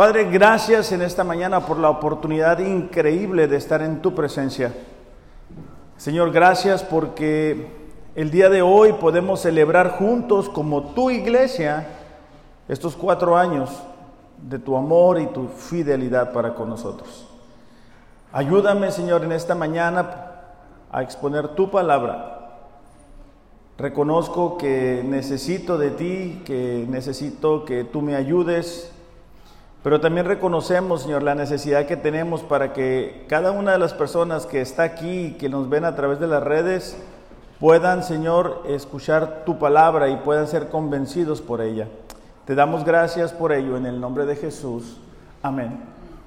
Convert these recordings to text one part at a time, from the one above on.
Padre, gracias en esta mañana por la oportunidad increíble de estar en tu presencia. Señor, gracias porque el día de hoy podemos celebrar juntos como tu iglesia estos cuatro años de tu amor y tu fidelidad para con nosotros. Ayúdame, Señor, en esta mañana a exponer tu palabra. Reconozco que necesito de ti, que necesito que tú me ayudes pero también reconocemos, Señor, la necesidad que tenemos para que cada una de las personas que está aquí y que nos ven a través de las redes puedan, Señor, escuchar tu palabra y puedan ser convencidos por ella. Te damos gracias por ello en el nombre de Jesús. Amén.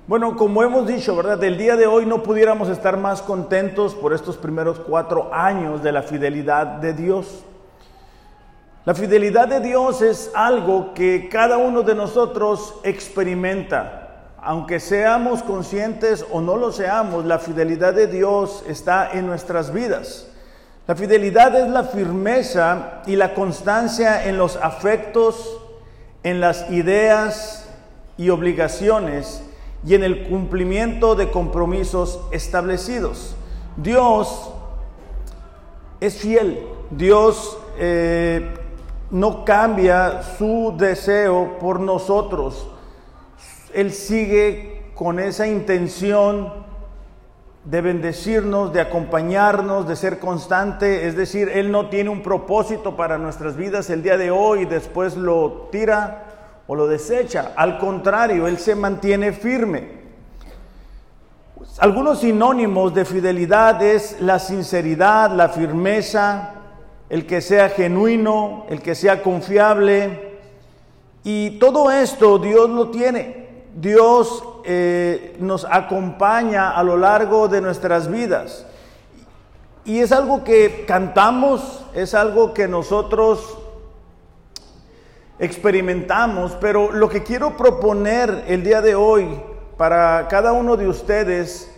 Bueno, como hemos dicho, ¿verdad? Del día de hoy no pudiéramos estar más contentos por estos primeros cuatro años de la fidelidad de Dios. La fidelidad de Dios es algo que cada uno de nosotros experimenta. Aunque seamos conscientes o no lo seamos, la fidelidad de Dios está en nuestras vidas. La fidelidad es la firmeza y la constancia en los afectos, en las ideas y obligaciones y en el cumplimiento de compromisos establecidos. Dios es fiel. Dios eh, no cambia su deseo por nosotros. Él sigue con esa intención de bendecirnos, de acompañarnos, de ser constante. Es decir, Él no tiene un propósito para nuestras vidas el día de hoy y después lo tira o lo desecha. Al contrario, Él se mantiene firme. Algunos sinónimos de fidelidad es la sinceridad, la firmeza, el que sea genuino, el que sea confiable. Y todo esto Dios lo tiene. Dios eh, nos acompaña a lo largo de nuestras vidas. Y es algo que cantamos, es algo que nosotros experimentamos, pero lo que quiero proponer el día de hoy para cada uno de ustedes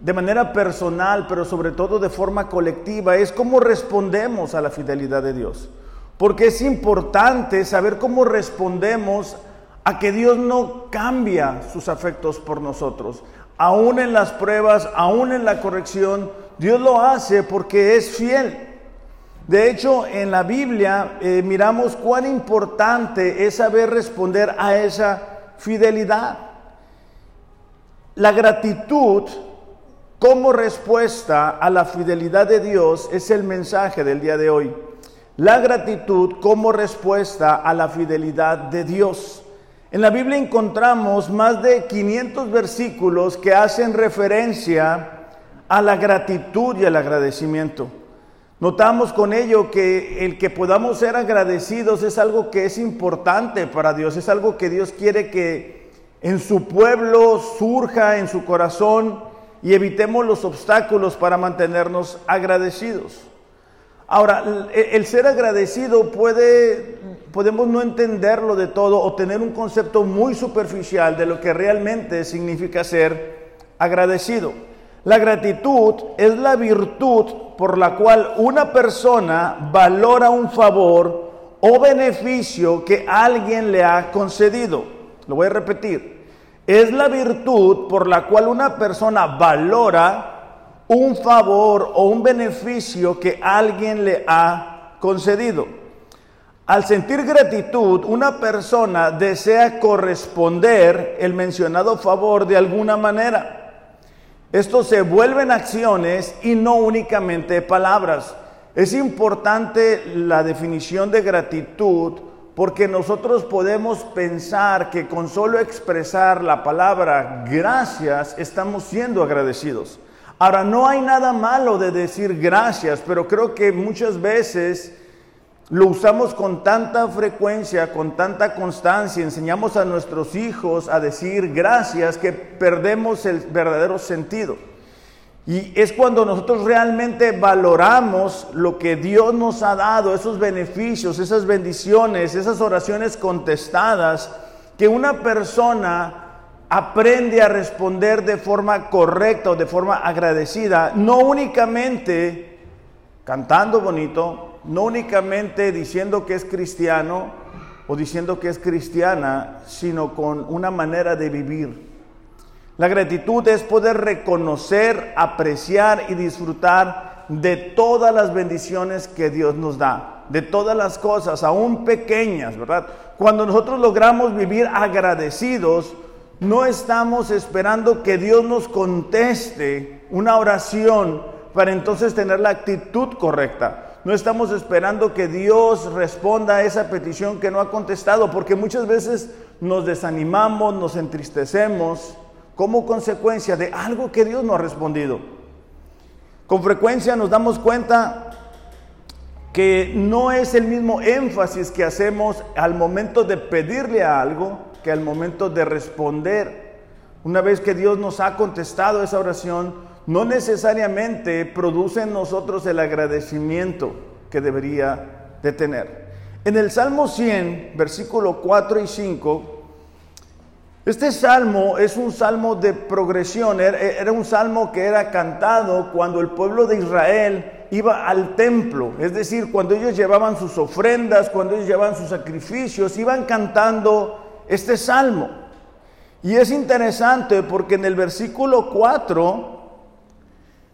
de manera personal, pero sobre todo de forma colectiva, es cómo respondemos a la fidelidad de Dios. Porque es importante saber cómo respondemos a que Dios no cambia sus afectos por nosotros. Aún en las pruebas, aún en la corrección, Dios lo hace porque es fiel. De hecho, en la Biblia eh, miramos cuán importante es saber responder a esa fidelidad. La gratitud como respuesta a la fidelidad de Dios es el mensaje del día de hoy. La gratitud como respuesta a la fidelidad de Dios. En la Biblia encontramos más de 500 versículos que hacen referencia a la gratitud y al agradecimiento. Notamos con ello que el que podamos ser agradecidos es algo que es importante para Dios, es algo que Dios quiere que en su pueblo surja en su corazón y evitemos los obstáculos para mantenernos agradecidos. Ahora, el ser agradecido puede, podemos no entenderlo de todo o tener un concepto muy superficial de lo que realmente significa ser agradecido. La gratitud es la virtud por la cual una persona valora un favor o beneficio que alguien le ha concedido. Lo voy a repetir es la virtud por la cual una persona valora un favor o un beneficio que alguien le ha concedido. Al sentir gratitud, una persona desea corresponder el mencionado favor de alguna manera. Esto se vuelve en acciones y no únicamente palabras. Es importante la definición de gratitud porque nosotros podemos pensar que con solo expresar la palabra gracias estamos siendo agradecidos. Ahora, no hay nada malo de decir gracias, pero creo que muchas veces lo usamos con tanta frecuencia, con tanta constancia, enseñamos a nuestros hijos a decir gracias que perdemos el verdadero sentido. Y es cuando nosotros realmente valoramos lo que Dios nos ha dado, esos beneficios, esas bendiciones, esas oraciones contestadas, que una persona aprende a responder de forma correcta o de forma agradecida, no únicamente cantando bonito, no únicamente diciendo que es cristiano o diciendo que es cristiana, sino con una manera de vivir. La gratitud es poder reconocer, apreciar y disfrutar de todas las bendiciones que Dios nos da, de todas las cosas, aún pequeñas, ¿verdad? Cuando nosotros logramos vivir agradecidos, no estamos esperando que Dios nos conteste una oración para entonces tener la actitud correcta. No estamos esperando que Dios responda a esa petición que no ha contestado, porque muchas veces nos desanimamos, nos entristecemos como consecuencia de algo que Dios no ha respondido. Con frecuencia nos damos cuenta que no es el mismo énfasis que hacemos al momento de pedirle a algo que al momento de responder. Una vez que Dios nos ha contestado esa oración, no necesariamente produce en nosotros el agradecimiento que debería de tener. En el Salmo 100, versículo 4 y 5, este salmo es un salmo de progresión, era un salmo que era cantado cuando el pueblo de Israel iba al templo, es decir, cuando ellos llevaban sus ofrendas, cuando ellos llevaban sus sacrificios, iban cantando este salmo. Y es interesante porque en el versículo 4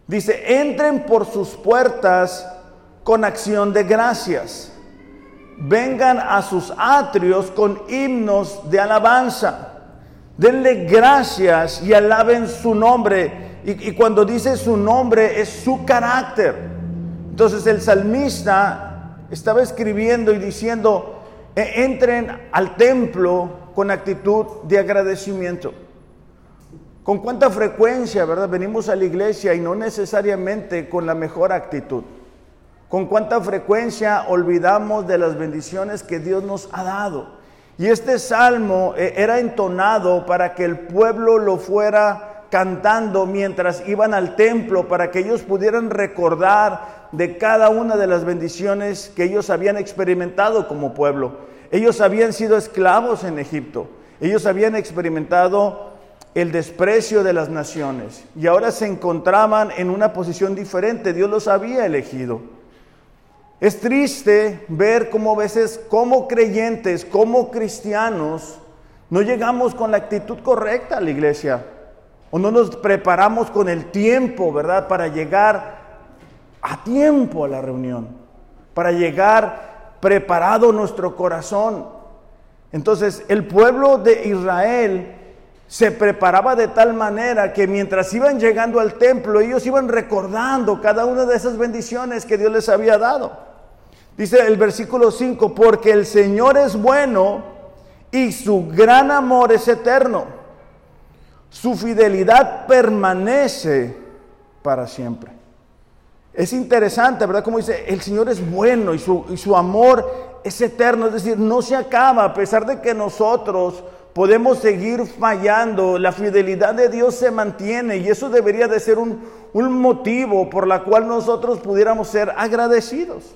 Dice, entren por sus puertas con acción de gracias. Vengan a sus atrios con himnos de alabanza. Denle gracias y alaben su nombre. Y, cuando dice su nombre es su carácter. Entonces el salmista estaba escribiendo y diciendo, e, entren al templo con actitud de agradecimiento. ¿Con cuánta frecuencia, verdad, venimos a la iglesia y no necesariamente con la mejor actitud? ¿Con cuánta frecuencia olvidamos de las bendiciones que Dios nos ha dado? Y este salmo eh, era entonado para que el pueblo lo fuera cantando mientras iban al templo, para que ellos pudieran recordar de cada una de las bendiciones que ellos habían experimentado como pueblo. Ellos habían sido esclavos en Egipto, ellos habían experimentado el desprecio de las naciones y ahora se encontraban en una posición diferente. Dios los había elegido. Es triste ver cómo a veces como creyentes, como cristianos, no llegamos con la actitud correcta a la iglesia o no nos preparamos con el tiempo, ¿verdad? Para llegar a tiempo a la reunión, para llegar preparado nuestro corazón. Entonces, el pueblo de Israel se preparaba de tal manera que mientras iban llegando al templo, ellos iban recordando cada una de esas bendiciones que Dios les había dado. Dice el versículo 5, porque el Señor es bueno y su gran amor es eterno. Su fidelidad permanece para siempre. Es interesante, ¿verdad? Como dice, el Señor es bueno y su, y su amor es eterno, es decir, no se acaba a pesar de que nosotros podemos seguir fallando, la fidelidad de Dios se mantiene y eso debería de ser un, motivo por la cual nosotros pudiéramos ser agradecidos.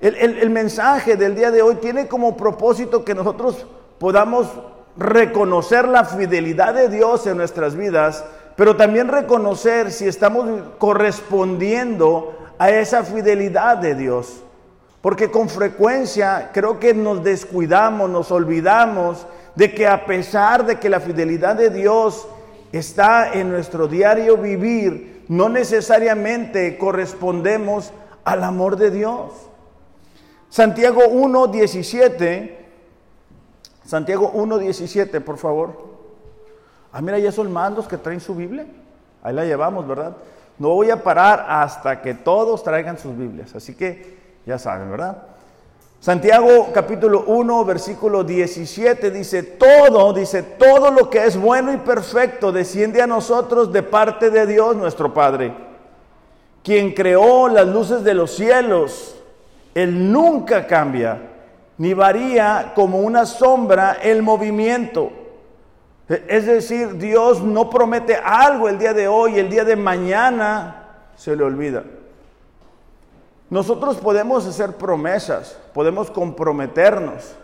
El, el mensaje del día de hoy tiene como propósito que nosotros podamos reconocer la fidelidad de Dios en nuestras vidas, pero también reconocer si estamos correspondiendo a esa fidelidad de Dios. Porque con frecuencia creo que nos descuidamos, nos olvidamos de que a pesar de que la fidelidad de Dios está en nuestro diario vivir, no necesariamente correspondemos al amor de Dios. Santiago 1.17, Santiago 1.17, por favor. Ah, mira, ya son mandos que traen su Biblia. Ahí la llevamos, ¿verdad? No voy a parar hasta que todos traigan sus Biblias. Así que ya saben, ¿verdad? Santiago capítulo 1, versículo 17 dice, todo, dice, todo lo que es bueno y perfecto desciende a nosotros de parte de Dios nuestro Padre, quien creó las luces de los cielos. Él nunca cambia, ni varía como una sombra el movimiento. Es decir, Dios no promete algo el día de hoy, el día de mañana se le olvida. Nosotros podemos hacer promesas, podemos comprometernos,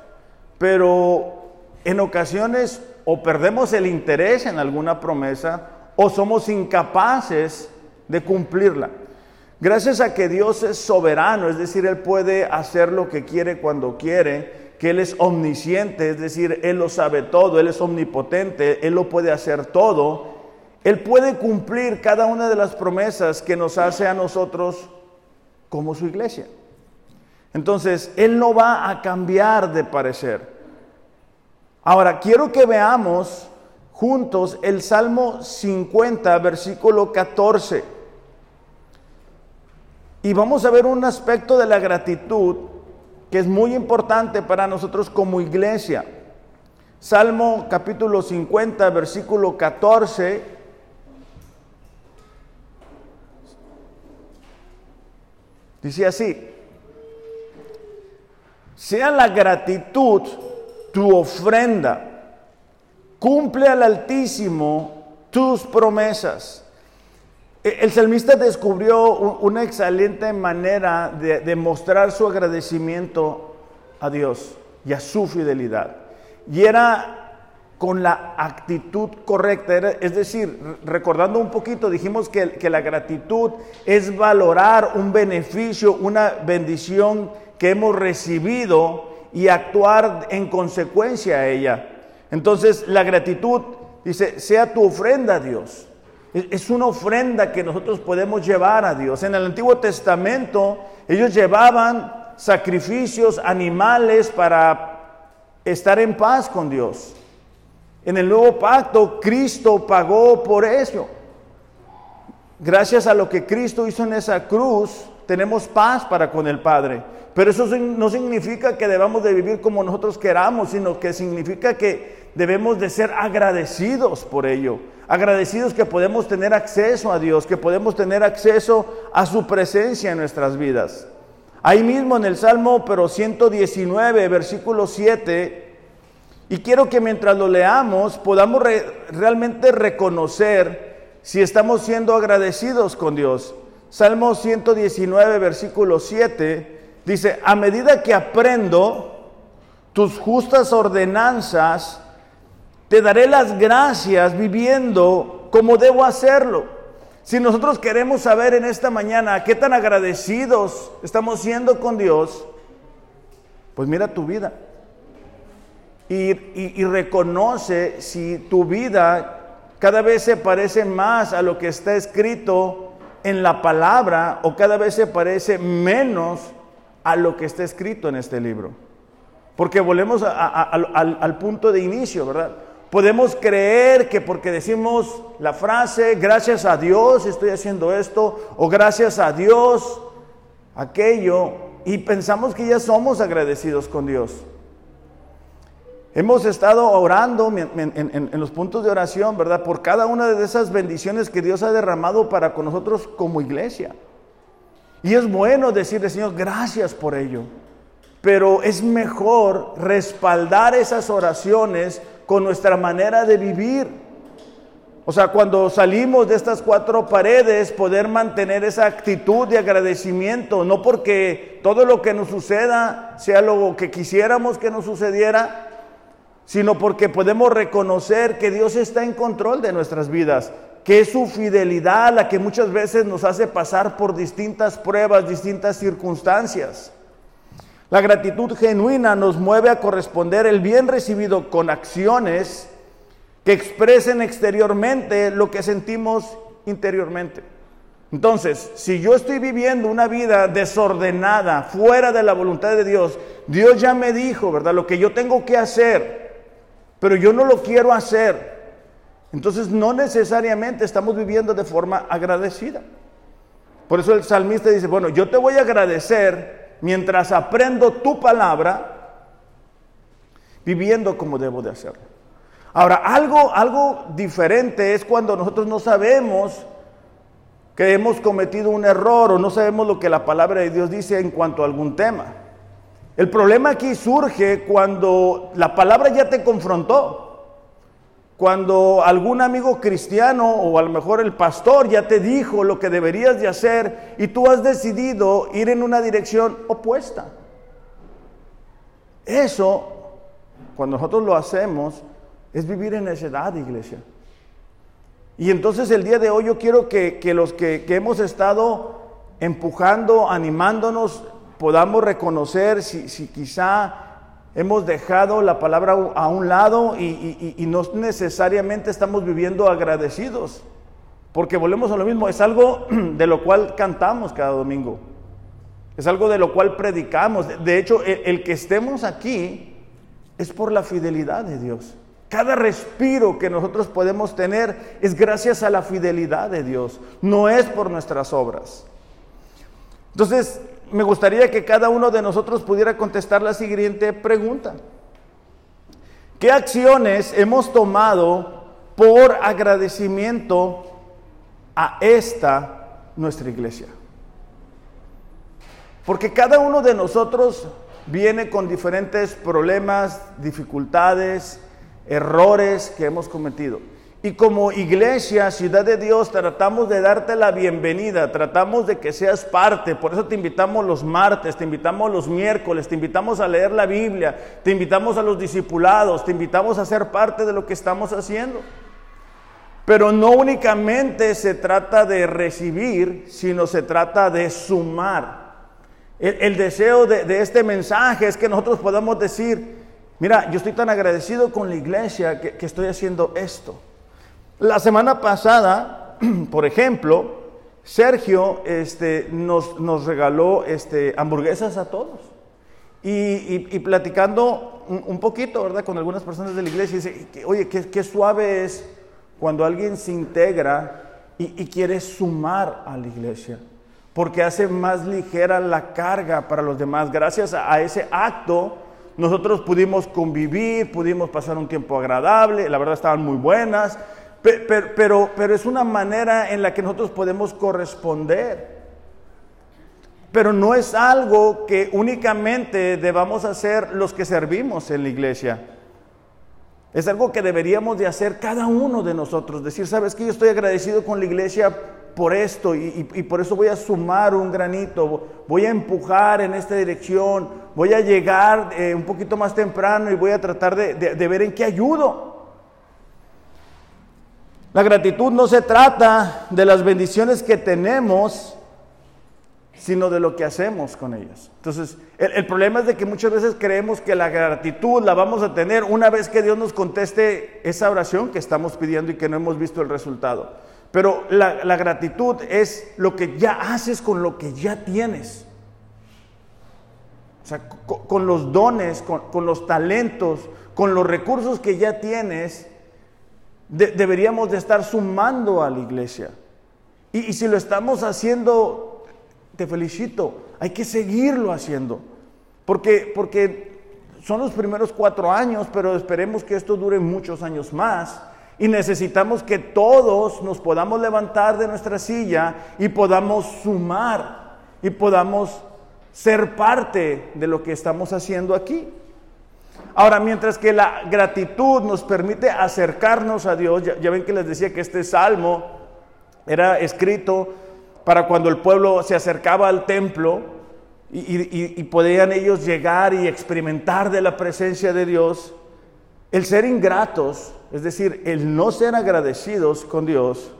pero en ocasiones o perdemos el interés en alguna promesa o somos incapaces de cumplirla. Gracias a que Dios es soberano, es decir, Él puede hacer lo que quiere cuando quiere, que Él es omnisciente, es decir, Él lo sabe todo, Él es omnipotente, Él lo puede hacer todo, Él puede cumplir cada una de las promesas que nos hace a nosotros como su iglesia. Entonces, Él no va a cambiar de parecer. Ahora, quiero que veamos juntos el Salmo 50, versículo 14. Y vamos a ver un aspecto de la gratitud que es muy importante para nosotros como iglesia. Salmo capítulo 50, versículo 14. Dice así, sea la gratitud tu ofrenda. Cumple al Altísimo tus promesas. E, el salmista descubrió una excelente manera de, de mostrar su agradecimiento a Dios y a su fidelidad. Y era con la actitud correcta. Es decir, recordando un poquito, dijimos que, que, la gratitud es valorar un beneficio, una bendición que hemos recibido y actuar en consecuencia a ella. Entonces la gratitud dice, sea tu ofrenda a Dios. Es una ofrenda que nosotros podemos llevar a Dios. En el Antiguo Testamento ellos llevaban sacrificios animales para estar en paz con Dios. En el nuevo pacto Cristo pagó por eso. Gracias a lo que Cristo hizo en esa cruz, tenemos paz para con el Padre. Pero eso no significa que debamos de vivir como nosotros queramos, sino que significa que debemos de ser agradecidos por ello. Agradecidos que podemos tener acceso a Dios, que podemos tener acceso a su presencia en nuestras vidas. Ahí mismo en el Salmo, pero 119, versículo 7, y quiero que mientras lo leamos podamos realmente reconocer si estamos siendo agradecidos con Dios. Salmo 119, versículo 7 Dice, a medida que aprendo tus justas ordenanzas, te daré las gracias viviendo como debo hacerlo. Si nosotros queremos saber en esta mañana qué tan agradecidos estamos siendo con Dios, pues mira tu vida. Y, reconoce si tu vida cada vez se parece más a lo que está escrito en la palabra o cada vez se parece menos a lo que está escrito en este libro. Porque volvemos al, punto de inicio, ¿verdad? Podemos creer que porque decimos la frase, gracias a Dios estoy haciendo esto, o gracias a Dios aquello, y pensamos que ya somos agradecidos con Dios. Hemos estado orando en, los puntos de oración, ¿verdad? Por cada una de esas bendiciones que Dios ha derramado para con nosotros como iglesia. Y es bueno decirle, Señor, gracias por ello. Pero es mejor respaldar esas oraciones con nuestra manera de vivir. O sea, cuando salimos de estas cuatro paredes, poder mantener esa actitud de agradecimiento, no porque todo lo que nos suceda sea lo que quisiéramos que nos sucediera, sino porque podemos reconocer que Dios está en control de nuestras vidas que es su fidelidad la que muchas veces nos hace pasar por distintas pruebas, distintas circunstancias. La gratitud genuina nos mueve a corresponder el bien recibido con acciones que expresen exteriormente lo que sentimos interiormente. Entonces, si yo estoy viviendo una vida desordenada, fuera de la voluntad de Dios, Dios ya me dijo, ¿verdad? Lo que yo tengo que hacer, pero yo no lo quiero hacer. Entonces no necesariamente estamos viviendo de forma agradecida. Por eso el salmista dice, bueno, yo te voy a agradecer mientras aprendo tu palabra, viviendo como debo de hacerlo. Ahora, algo, algo diferente es cuando nosotros no sabemos que hemos cometido un error o no sabemos lo que la palabra de Dios dice en cuanto a algún tema. El problema aquí surge cuando la palabra ya te confrontó. Cuando algún amigo cristiano o a lo mejor el pastor ya te dijo lo que deberías de hacer y tú has decidido ir en una dirección opuesta. Eso, cuando nosotros lo hacemos, es vivir en necedad, iglesia. Y entonces el día de hoy yo quiero que, los que, hemos estado empujando, animándonos, podamos reconocer si, si quizá hemos dejado la palabra a un lado y, no necesariamente estamos viviendo agradecidos, porque volvemos a lo mismo, es algo de lo cual cantamos cada domingo, es algo de lo cual predicamos. De hecho, el que estemos aquí es por la fidelidad de Dios. Cada respiro que nosotros podemos tener es gracias a la fidelidad de Dios, no es por nuestras obras. Entonces, me gustaría que cada uno de nosotros pudiera contestar la siguiente pregunta. ¿Qué acciones hemos tomado por agradecimiento a esta nuestra iglesia? Porque cada uno de nosotros viene con diferentes problemas, dificultades, errores que hemos cometido. Y como iglesia, ciudad de Dios, tratamos de darte la bienvenida, tratamos de que seas parte, por eso te invitamos los martes, te invitamos los miércoles, te invitamos a leer la Biblia, te invitamos a los discipulados, te invitamos a ser parte de lo que estamos haciendo. Pero no únicamente se trata de recibir, sino se trata de sumar. El, deseo de, este mensaje es que nosotros podamos decir, mira, yo estoy tan agradecido con la iglesia que estoy haciendo esto. La semana pasada, por ejemplo, Sergio este, nos, nos regaló este, hamburguesas a todos. Y, platicando un, poquito, ¿verdad? Con algunas personas de la iglesia, dice, oye, qué, suave es cuando alguien se integra y, quiere sumar a la iglesia, porque hace más ligera la carga para los demás. Gracias a ese acto, nosotros pudimos convivir, pudimos pasar un tiempo agradable, la verdad estaban muy buenas, pero, pero, es una manera en la que nosotros podemos corresponder. Pero no es algo que únicamente debamos hacer los que servimos en la iglesia. Es algo que deberíamos de hacer cada uno de nosotros. Decir, sabes que yo estoy agradecido con la iglesia por esto y, por eso voy a sumar un granito, voy a empujar en esta dirección, voy a llegar eh, un poquito más temprano y voy a tratar de ver en qué ayudo. La gratitud no se trata de las bendiciones que tenemos, sino de lo que hacemos con ellas. Entonces, el, problema es de que muchas veces creemos que la gratitud la vamos a tener una vez que Dios nos conteste esa oración que estamos pidiendo y que no hemos visto el resultado. Pero la, gratitud es lo que ya haces con lo que ya tienes. O sea, con, los dones, con los talentos, con los recursos que ya tienes, deberíamos de estar sumando a la iglesia. Y, si lo estamos haciendo, te felicito, hay que seguirlo haciendo. Porque, porque son los primeros cuatro años, pero esperemos que esto dure muchos años más. Y necesitamos que todos nos podamos levantar de nuestra silla y podamos sumar y podamos ser parte de lo que estamos haciendo aquí. Ahora, mientras que la gratitud nos permite acercarnos a Dios, ya, ven que les decía que este salmo era escrito para cuando el pueblo se acercaba al templo y, podían ellos llegar y experimentar de la presencia de Dios. El ser ingratos, es decir, el no ser agradecidos con Dios,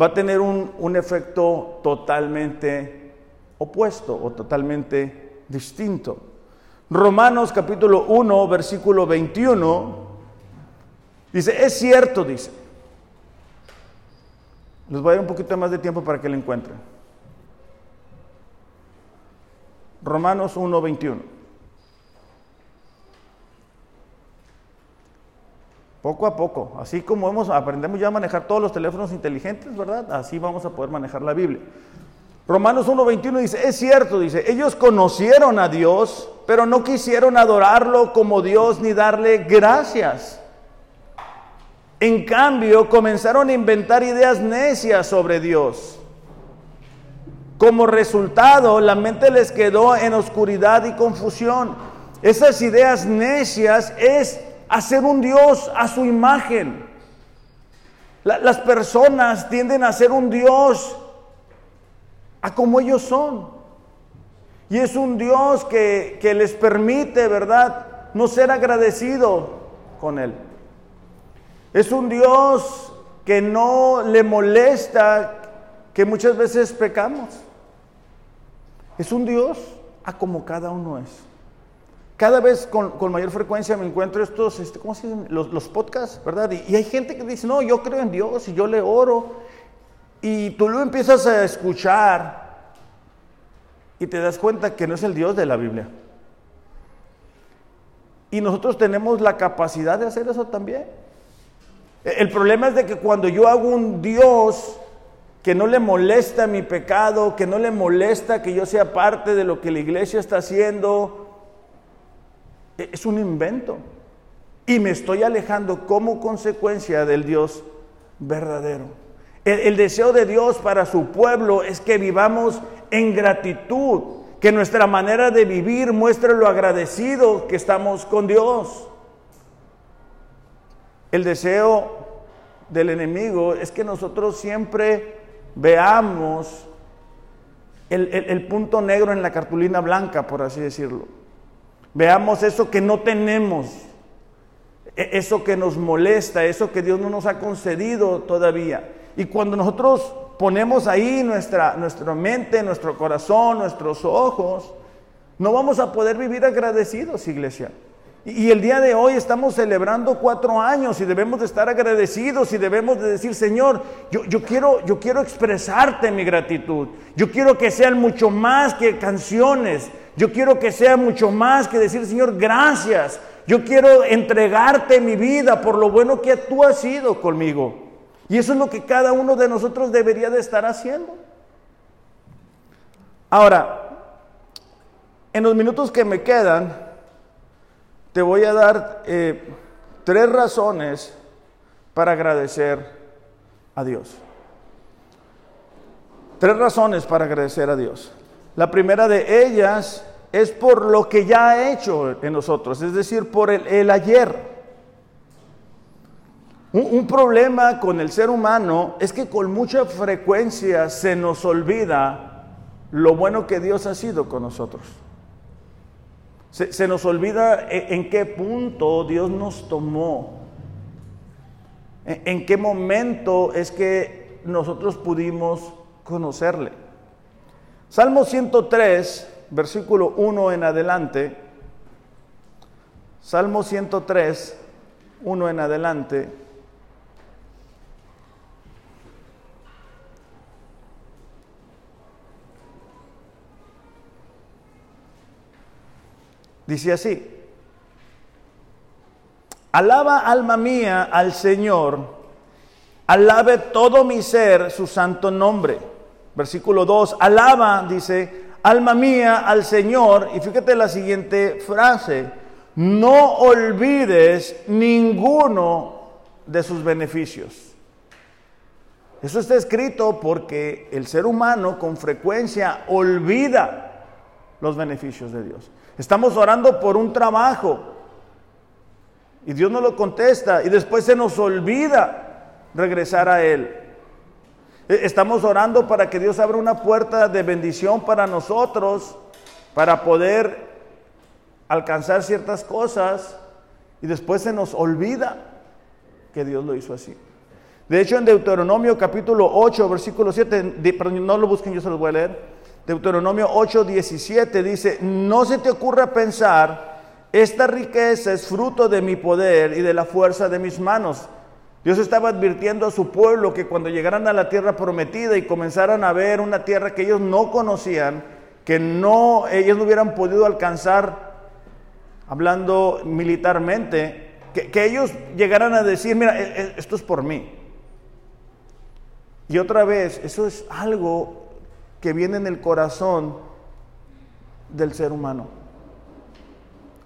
va a tener un, un efecto totalmente opuesto o totalmente distinto. Romanos capítulo 1, versículo 21, dice, es cierto, dice. Les voy a dar un poquito más de tiempo para que lo encuentren. Romanos 1, 21. Poco a poco, así como hemos, aprendemos ya a manejar todos los teléfonos inteligentes, ¿verdad? Así vamos a poder manejar la Biblia. Romanos 1.21 dice, es cierto, dice, ellos conocieron a Dios, pero no quisieron adorarlo como Dios ni darle gracias. En cambio, comenzaron a inventar ideas necias sobre Dios. Como resultado, la mente les quedó en oscuridad y confusión. Esas ideas necias es hacer un Dios a su imagen. las personas tienden a ser un Dios a como ellos son. Y es un Dios que, les permite, ¿verdad?, no ser agradecido con Él. Es un Dios que no le molesta que muchas veces pecamos. Es un Dios a como cada uno es. Cada vez con, mayor frecuencia me encuentro estos, este, ¿cómo se llaman? Los, podcasts, ¿verdad? Y, hay gente que dice, no, yo creo en Dios y yo le oro. Y tú lo empiezas a escuchar y te das cuenta que no es el Dios de la Biblia. Y nosotros tenemos la capacidad de hacer eso también. El problema es de que cuando yo hago un Dios que no le molesta mi pecado, que no le molesta que yo sea parte de lo que la iglesia está haciendo, es un invento. Y me estoy alejando como consecuencia del Dios verdadero. El, deseo de Dios para su pueblo es que vivamos en gratitud, que nuestra manera de vivir muestre lo agradecido que estamos con Dios. El deseo del enemigo es que nosotros siempre veamos el punto negro en la cartulina blanca, por así decirlo. Veamos eso que no tenemos, e-, eso que nos molesta, eso que Dios no nos ha concedido todavía. Y cuando nosotros ponemos ahí nuestra, nuestra mente, nuestro corazón, nuestros ojos, no vamos a poder vivir agradecidos, iglesia. Y el día de hoy estamos celebrando cuatro años y debemos de estar agradecidos y debemos de decir, Señor, yo, yo, quiero, yo quiero expresarte mi gratitud. Yo quiero que sean mucho más que canciones. Yo quiero que sea mucho más que decir, Señor, gracias. Yo quiero entregarte mi vida por lo bueno que tú has sido conmigo. Y eso es lo que cada uno de nosotros debería de estar haciendo. Ahora, en los minutos que me quedan, te voy a dar eh, tres razones para agradecer a Dios. Tres razones para agradecer a Dios. La primera de ellas es por lo que ya ha hecho en nosotros, es decir, por el, ayer. Un, problema con el ser humano es que con mucha frecuencia se nos olvida lo bueno que Dios ha sido con nosotros. Se, nos olvida e, en, qué punto Dios nos tomó. En, en qué momento es que nosotros pudimos conocerle. Salmo 103, versículo 1 en adelante. Salmo 103, 1 en adelante. Dice así, alaba alma mía al Señor, alabe todo mi ser su santo nombre. Versículo 2, alaba, dice, alma mía al Señor, y fíjate la siguiente frase, no olvides ninguno de sus beneficios. Eso está escrito porque el ser humano con frecuencia olvida los beneficios de Dios. Estamos orando por un trabajo y Dios no lo contesta y después se nos olvida regresar a Él. E, estamos orando para que Dios abra una puerta de bendición para nosotros, para poder alcanzar ciertas cosas y después se nos olvida que Dios lo hizo así. De hecho, en Deuteronomio capítulo 8, versículo 7, no lo busquen, yo se los voy a leer. Deuteronomio 8:17 dice, no se te ocurra pensar, esta riqueza es fruto de mi poder y de la fuerza de mis manos. Dios estaba advirtiendo a su pueblo que cuando llegaran a la tierra prometida y comenzaran a ver una tierra que ellos no conocían, que no ellos no hubieran podido alcanzar, hablando militarmente, que, que ellos llegaran a decir, mira, e, e, esto es por mí. Y otra vez, eso es algo que viene en el corazón del ser humano.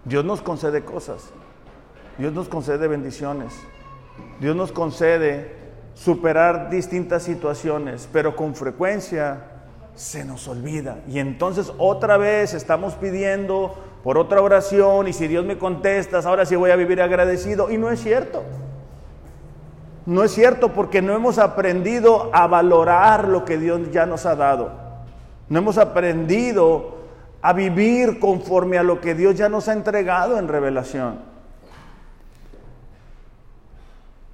Dios nos concede cosas, Dios nos concede bendiciones, Dios nos concede superar distintas situaciones, pero con frecuencia se nos olvida. Y entonces otra vez estamos pidiendo por otra oración y si Dios me contesta, ahora sí voy a vivir agradecido. Y no es cierto. No es cierto porque no hemos aprendido a valorar lo que Dios ya nos ha dado. No hemos aprendido a vivir conforme a lo que Dios ya nos ha entregado en revelación.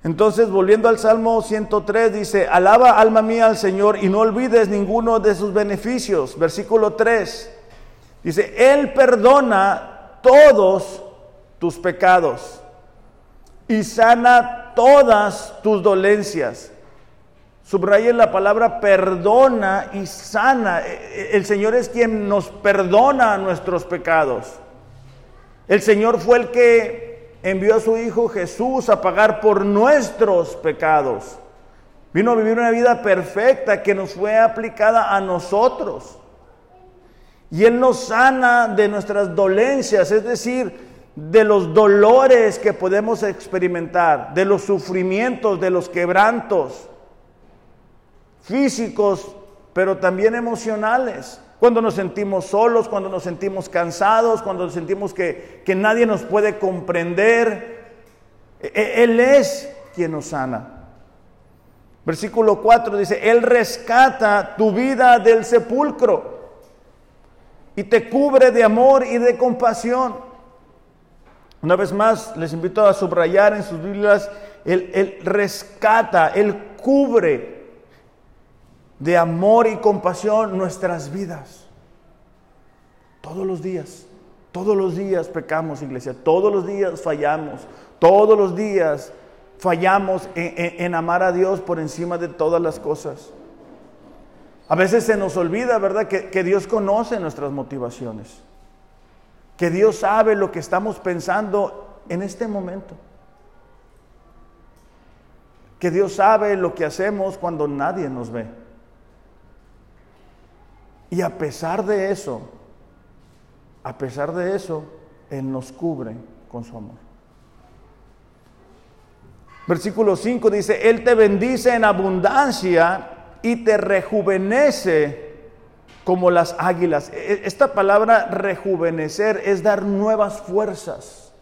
Entonces, volviendo al Salmo 103, dice, alaba alma mía al Señor y no olvides ninguno de sus beneficios. Versículo 3, dice, Él perdona todos tus pecados y sana todas tus dolencias. Subrayen la palabra perdona y sana. E, e, el Señor es quien nos perdona nuestros pecados. El Señor fue el que envió a su Hijo Jesús a pagar por nuestros pecados. Vino a vivir una vida perfecta que nos fue aplicada a nosotros. Y Él nos sana de nuestras dolencias, es decir, de los dolores que podemos experimentar, de los sufrimientos, de los quebrantos físicos, pero también emocionales. Cuando nos sentimos solos, cuando nos sentimos cansados, cuando sentimos que, que nadie nos puede comprender. E, e, Él es quien nos sana. Versículo 4 dice, Él rescata tu vida del sepulcro y te cubre de amor y de compasión. Una vez más, les invito a subrayar en sus Biblias, Él, él rescata, Él cubre de amor y compasión nuestras vidas. Todos los días, todos los días pecamos, iglesia, todos los días fallamos, todos los días fallamos en, amar a Dios por encima de todas las cosas. A veces se nos olvida, ¿verdad?, que, que Dios conoce nuestras motivaciones, que Dios sabe lo que estamos pensando en este momento, que Dios sabe lo que hacemos cuando nadie nos ve. Y a pesar de eso, a pesar de eso, Él nos cubre con su amor. Versículo 5 dice, Él te bendice en abundancia y te rejuvenece como las águilas. E, e, esta palabra rejuvenecer es dar nuevas fuerzas.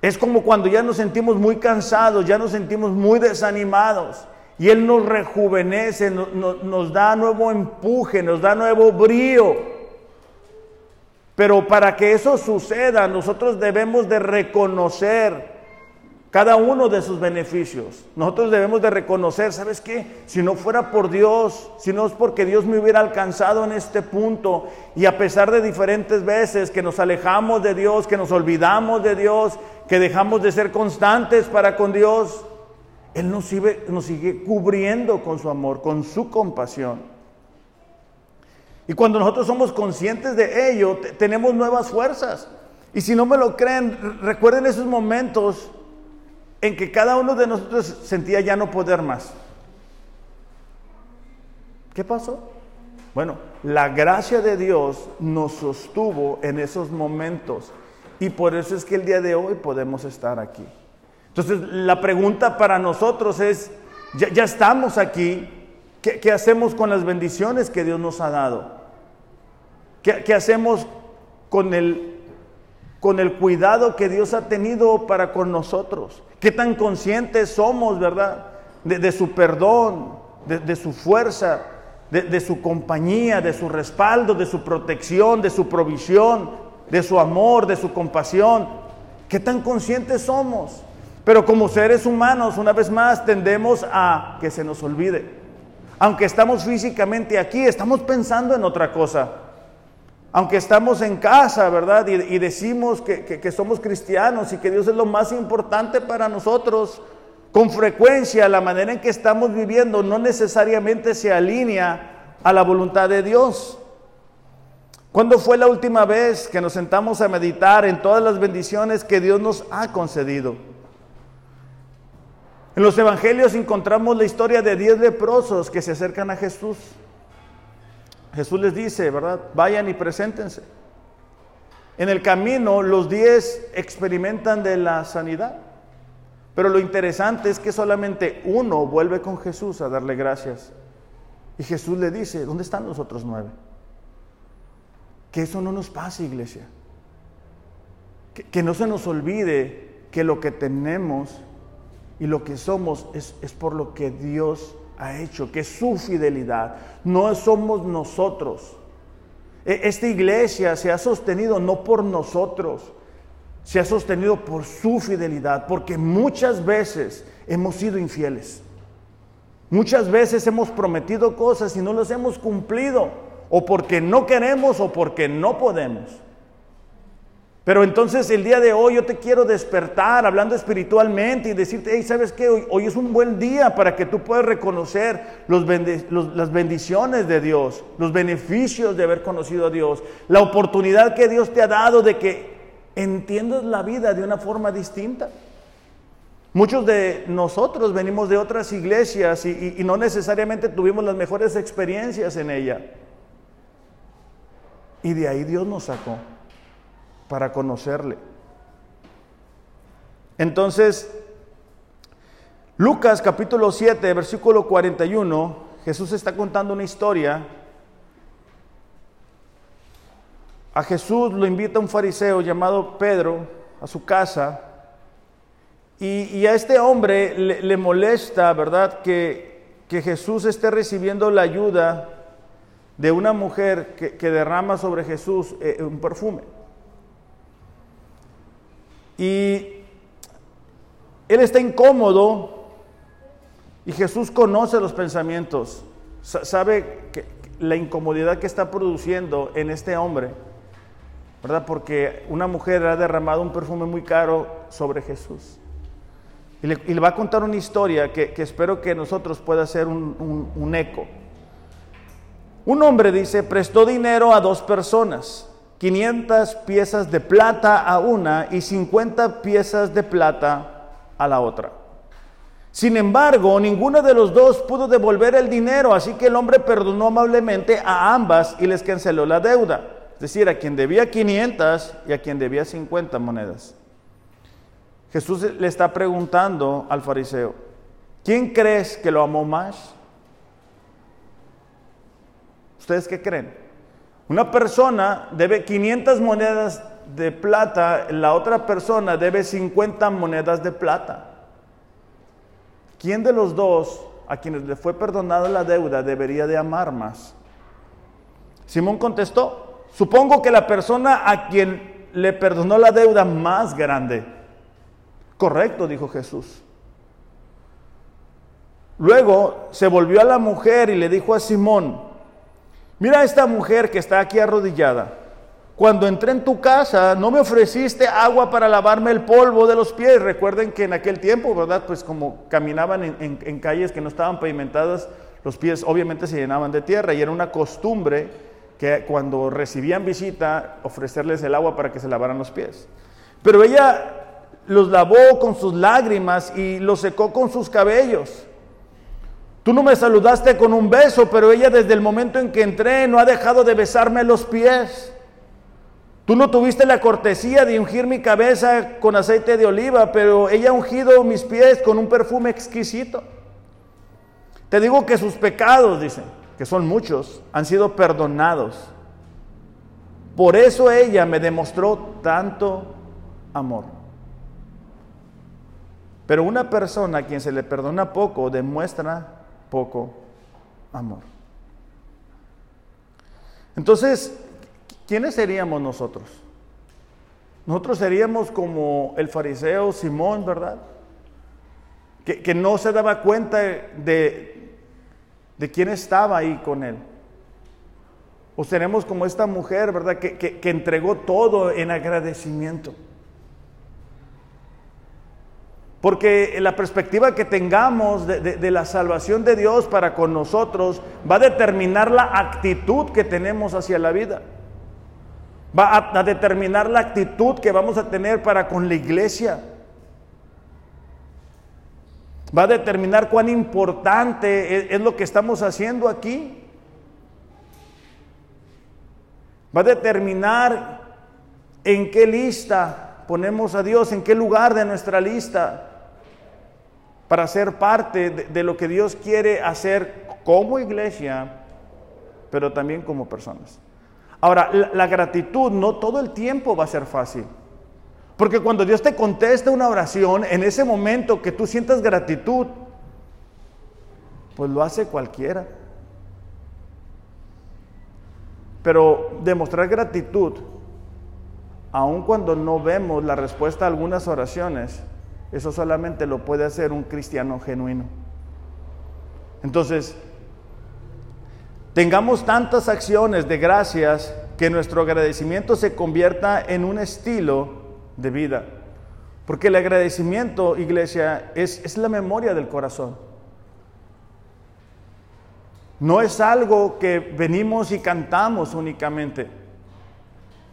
Es como cuando ya nos sentimos muy cansados, ya nos sentimos muy desanimados. Y Él nos rejuvenece, nos, da nuevo empuje, nos da nuevo brío. Pero para que eso suceda, nosotros debemos de reconocer cada uno de sus beneficios. Nosotros debemos de reconocer, ¿sabes qué? Si no fuera por Dios, si no es porque Dios me hubiera alcanzado en este punto y a pesar de diferentes veces que nos alejamos de Dios, que nos olvidamos de Dios, que dejamos de ser constantes para con Dios, Él nos sigue, nos sigue cubriendo con su amor, con su compasión. Y cuando nosotros somos conscientes de ello, tenemos nuevas fuerzas. Y si no me lo creen, recuerden esos momentos en que cada uno de nosotros sentía ya no poder más. ¿Qué pasó? Bueno, la gracia de Dios nos sostuvo en esos momentos y por eso es que el día de hoy podemos estar aquí. Entonces, la pregunta para nosotros es, ya, estamos aquí, ¿qué, hacemos con las bendiciones que Dios nos ha dado? ¿Qué, hacemos con el con el cuidado que Dios ha tenido para con nosotros. Qué tan conscientes somos, ¿verdad? De, su perdón, de, su fuerza, de, su compañía, de su respaldo, de su protección, de su provisión, de su amor, de su compasión. Qué tan conscientes somos. Pero como seres humanos, una vez más, tendemos a que se nos olvide. Aunque estamos físicamente aquí, estamos pensando en otra cosa. Aunque estamos en casa, ¿verdad? Y, decimos que, somos cristianos y que Dios es lo más importante para nosotros, con frecuencia la manera en que estamos viviendo no necesariamente se alinea a la voluntad de Dios. ¿Cuándo fue la última vez que nos sentamos a meditar en todas las bendiciones que Dios nos ha concedido? En los evangelios encontramos la historia de diez leprosos que se acercan a Jesús. Jesús les dice, ¿verdad? Vayan y preséntense. En el camino los diez experimentan de la sanidad. Pero lo interesante es que solamente uno vuelve con Jesús a darle gracias. Y Jesús le dice, ¿dónde están los otros nueve? Que eso no nos pase, iglesia. Que, que no se nos olvide que lo que tenemos y lo que somos es, es por lo que Dios ha hecho, que es su fidelidad. No somos nosotros. E, esta iglesia se ha sostenido no por nosotros, se ha sostenido por su fidelidad, porque muchas veces hemos sido infieles. Muchas veces hemos prometido cosas y no las hemos cumplido, o porque no queremos o porque no podemos. Pero entonces el día de hoy yo te quiero despertar hablando espiritualmente y decirte, hey, ¿sabes qué? Hoy, es un buen día para que tú puedas reconocer las bendiciones de Dios, los beneficios de haber conocido a Dios, la oportunidad que Dios te ha dado de que entiendas la vida de una forma distinta. Muchos de nosotros venimos de otras iglesias y no necesariamente tuvimos las mejores experiencias en ella. Y de ahí Dios nos sacó para conocerle. Entonces, Lucas capítulo 7, versículo 41, Jesús está contando una historia. A Jesús lo invita un fariseo llamado Pedro a su casa y, a este hombre le, molesta, ¿verdad?, que, que, Jesús esté recibiendo la ayuda de una mujer que, derrama sobre Jesús eh, un perfume. Y él está incómodo y Jesús conoce los pensamientos, sabe que, la incomodidad que está produciendo en este hombre, ¿verdad? Porque una mujer ha derramado un perfume muy caro sobre Jesús. Y le, va a contar una historia que, espero que nosotros pueda un, un eco. Un hombre dice, prestó dinero a dos personas 500 piezas de plata a una y 50 piezas de plata a la otra. Sin embargo, ninguno de los dos pudo devolver el dinero, así que el hombre perdonó amablemente a ambas y les canceló la deuda. Es decir, a quien debía 500 y a quien debía 50 monedas. Jesús le está preguntando al fariseo, ¿quién crees que lo amó más? ¿Ustedes qué creen? Una persona debe 500 monedas de plata, la otra persona debe 50 monedas de plata. ¿Quién de los dos a quienes le fue perdonada la deuda debería de amar más? Simón contestó, supongo que la persona a quien le perdonó la deuda más grande. Correcto, dijo Jesús. Luego se volvió a la mujer y le dijo a Simón, Mira a esta mujer que está aquí arrodillada. Cuando entré en tu casa, no me ofreciste agua para lavarme el polvo de los pies. Recuerden que en aquel tiempo, ¿verdad? Pues como caminaban en, calles que no estaban pavimentadas, los pies obviamente se llenaban de tierra y era una costumbre que cuando recibían visita ofrecerles el agua para que se lavaran los pies. Pero ella los lavó con sus lágrimas y los secó con sus cabellos. Tú no me saludaste con un beso, pero ella desde el momento en que entré no ha dejado de besarme los pies. Tú no tuviste la cortesía de ungir mi cabeza con aceite de oliva, pero ella ha ungido mis pies con un perfume exquisito. Te digo que sus pecados, dicen, que son muchos, han sido perdonados. Por eso ella me demostró tanto amor. Pero una persona a quien se le perdona poco demuestra poco amor. Entonces, ¿quiénes seríamos nosotros? Nosotros seríamos como el fariseo Simón, ¿verdad? Que, no se daba cuenta de, de quién estaba ahí con él. O seremos como esta mujer, ¿verdad? Que, que entregó todo en agradecimiento. Porque la perspectiva que tengamos de, la salvación de Dios para con nosotros va a determinar la actitud que tenemos hacia la vida. Va a, determinar la actitud que vamos a tener para con la iglesia. Va a determinar cuán importante es lo que estamos haciendo aquí. Va a determinar en qué lista ponemos a Dios, en qué lugar de nuestra lista para ser parte de, lo que Dios quiere hacer como iglesia, pero también como personas. Ahora, la, gratitud no todo el tiempo va a ser fácil. Porque cuando Dios te contesta una oración, en ese momento que tú sientas gratitud, pues lo hace cualquiera. Pero demostrar gratitud, aun cuando no vemos la respuesta a algunas oraciones, eso solamente lo puede hacer un cristiano genuino. Entonces, tengamos tantas acciones de gracias que nuestro agradecimiento se convierta en un estilo de vida. Porque el agradecimiento, iglesia, es, es la memoria del corazón. No es algo que venimos y cantamos únicamente.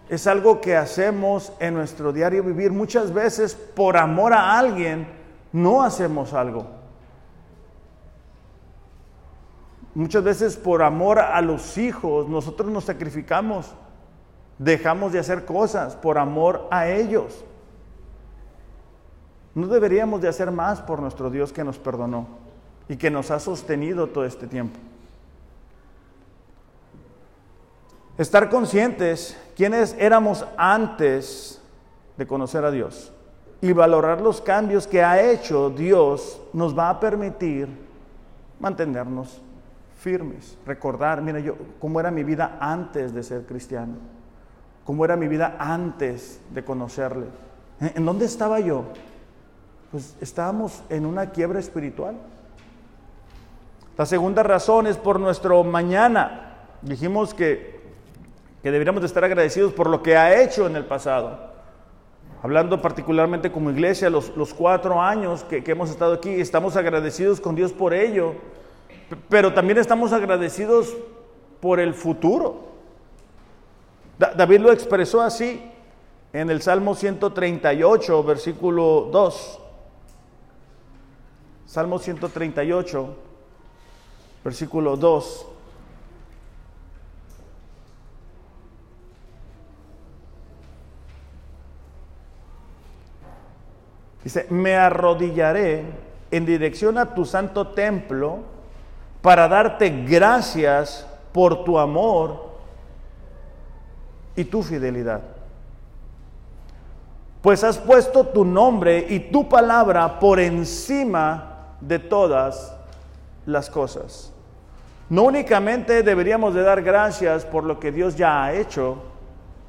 Es algo que hacemos en nuestro diario vivir. Muchas veces por amor a alguien no hacemos algo. Muchas veces por amor a los hijos nosotros nos sacrificamos. Dejamos de hacer cosas por amor a ellos. No deberíamos de hacer más por nuestro Dios que nos perdonó y que nos ha sostenido todo este tiempo. Estar conscientes quiénes éramos antes de conocer a Dios y valorar los cambios que ha hecho Dios nos va a permitir mantenernos firmes, recordar, mira yo, cómo era mi vida antes de ser cristiano, cómo era mi vida antes de conocerle. ¿En dónde estaba yo? Pues estábamos en una quiebra espiritual. La segunda razón es por nuestro mañana. Dijimos que que deberíamos de estar agradecidos por lo que ha hecho en el pasado. Hablando particularmente como iglesia, los, cuatro años que, hemos estado aquí, estamos agradecidos con Dios por ello, pero también estamos agradecidos por el futuro. David lo expresó así en el Salmo 138, versículo 2. Salmo 138, versículo 2. Dice, me arrodillaré en dirección a tu santo templo para darte gracias por tu amor y tu fidelidad. Pues has puesto tu nombre y tu palabra por encima de todas las cosas. No únicamente deberíamos de dar gracias por lo que Dios ya ha hecho,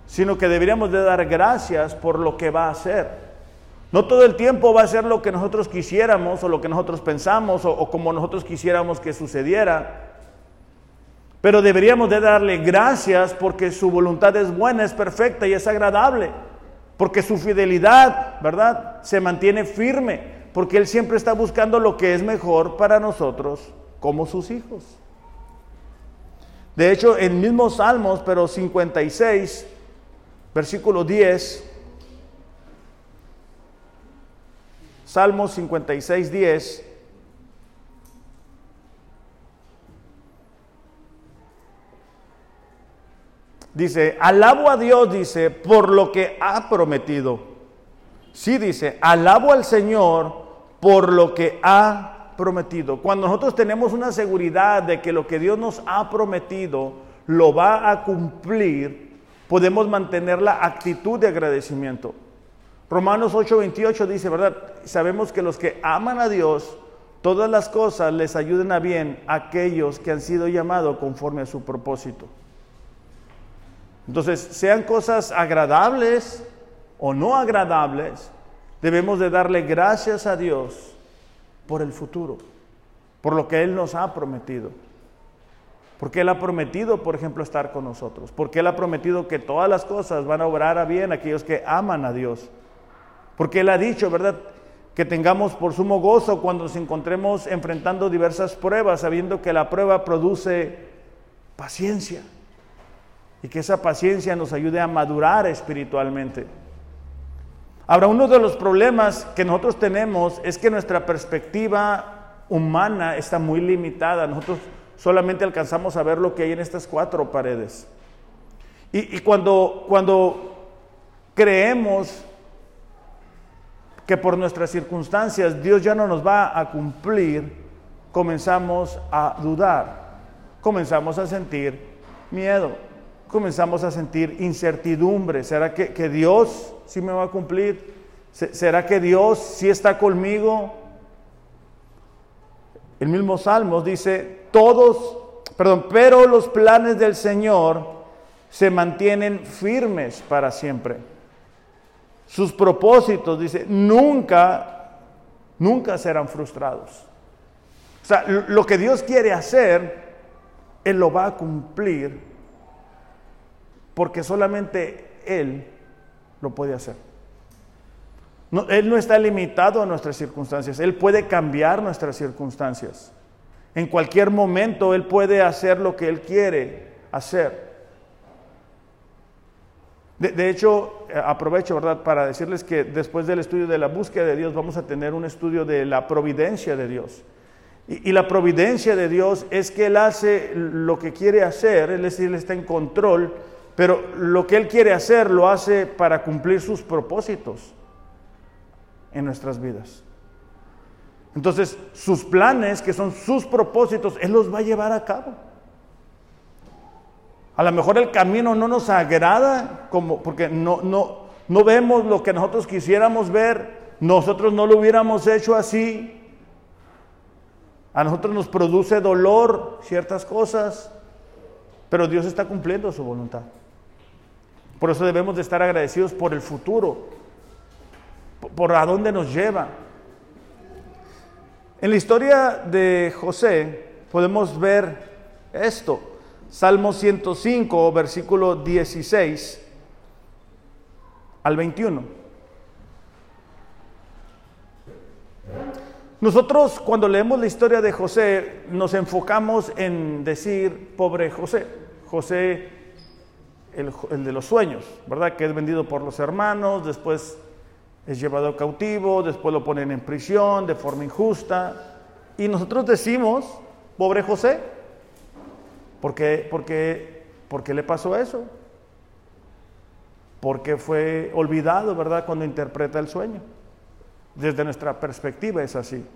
sino que deberíamos de dar gracias por lo que va a hacer. No todo el tiempo va a ser lo que nosotros quisiéramos o lo que nosotros pensamos o, como nosotros quisiéramos que sucediera. Pero deberíamos de darle gracias porque su voluntad es buena, es perfecta y es agradable. Porque su fidelidad, ¿verdad? Se mantiene firme. Porque Él siempre está buscando lo que es mejor para nosotros como sus hijos. De hecho, en mismos Salmos, pero 56, versículo 10, Salmo 56, 10. Dice, alabo a Dios, dice, por lo que ha prometido. Sí, dice, alabo al Señor por lo que ha prometido. Cuando nosotros tenemos una seguridad de que lo que Dios nos ha prometido lo va a cumplir, podemos mantener la actitud de agradecimiento. Romanos 8:28 dice, ¿verdad? Sabemos que los que aman a Dios, todas las cosas les ayuden a bien a aquellos que han sido llamados conforme a su propósito. Entonces, sean cosas agradables o no agradables, debemos de darle gracias a Dios por el futuro, por lo que Él nos ha prometido. Porque Él ha prometido, por ejemplo, estar con nosotros. Porque Él ha prometido que todas las cosas van a obrar a bien aquellos que aman a Dios. Porque Él ha dicho, ¿verdad? Que tengamos por sumo gozo cuando nos encontremos enfrentando diversas pruebas, sabiendo que la prueba produce paciencia y que esa paciencia nos ayude a madurar espiritualmente. Ahora, uno de los problemas que nosotros tenemos es que nuestra perspectiva humana está muy limitada. Nosotros solamente alcanzamos a ver lo que hay en estas cuatro paredes. Y, cuando, cuando creemos que por nuestras circunstancias Dios ya no nos va a cumplir, comenzamos a dudar, comenzamos a sentir miedo, comenzamos a sentir incertidumbre. ¿Será que, Dios sí me va a cumplir? ¿Será que Dios sí está conmigo? El mismo Salmos dice, todos, perdón, pero los planes del Señor se mantienen firmes para siempre sus propósitos, dice, nunca, nunca serán frustrados. O sea, lo que Dios quiere hacer, Él lo va a cumplir porque solamente Él lo puede hacer. él no está limitado a nuestras circunstancias, Él puede cambiar nuestras circunstancias. En cualquier momento Él puede hacer lo que Él quiere hacer. De, hecho, eh, aprovecho, ¿verdad?, para decirles que después del estudio de la búsqueda de Dios vamos a tener un estudio de la providencia de Dios. Y, la providencia de Dios es que Él hace lo que quiere hacer, es decir, Él está en control, pero lo que Él quiere hacer lo hace para cumplir sus propósitos en nuestras vidas. Entonces, sus planes, que son sus propósitos, Él los va a llevar a cabo. A lo mejor el camino no nos agrada, como, porque no, no, no vemos lo que nosotros quisiéramos ver, nosotros no lo hubiéramos hecho así. A nosotros nos produce dolor ciertas cosas, pero Dios está cumpliendo su voluntad. Por eso debemos de estar agradecidos por el futuro, por a dónde nos lleva. En la historia de José podemos ver esto. Salmo 105, versículo 16 al 21. Nosotros cuando leemos la historia de José nos enfocamos en decir, pobre José, José el, el, de los sueños, ¿verdad? Que es vendido por los hermanos, después es llevado cautivo, después lo ponen en prisión de forma injusta. Y nosotros decimos, pobre José, ¿Por qué, por qué, le pasó eso? Porque fue olvidado, ¿verdad?, cuando interpreta el sueño. Desde nuestra perspectiva es así.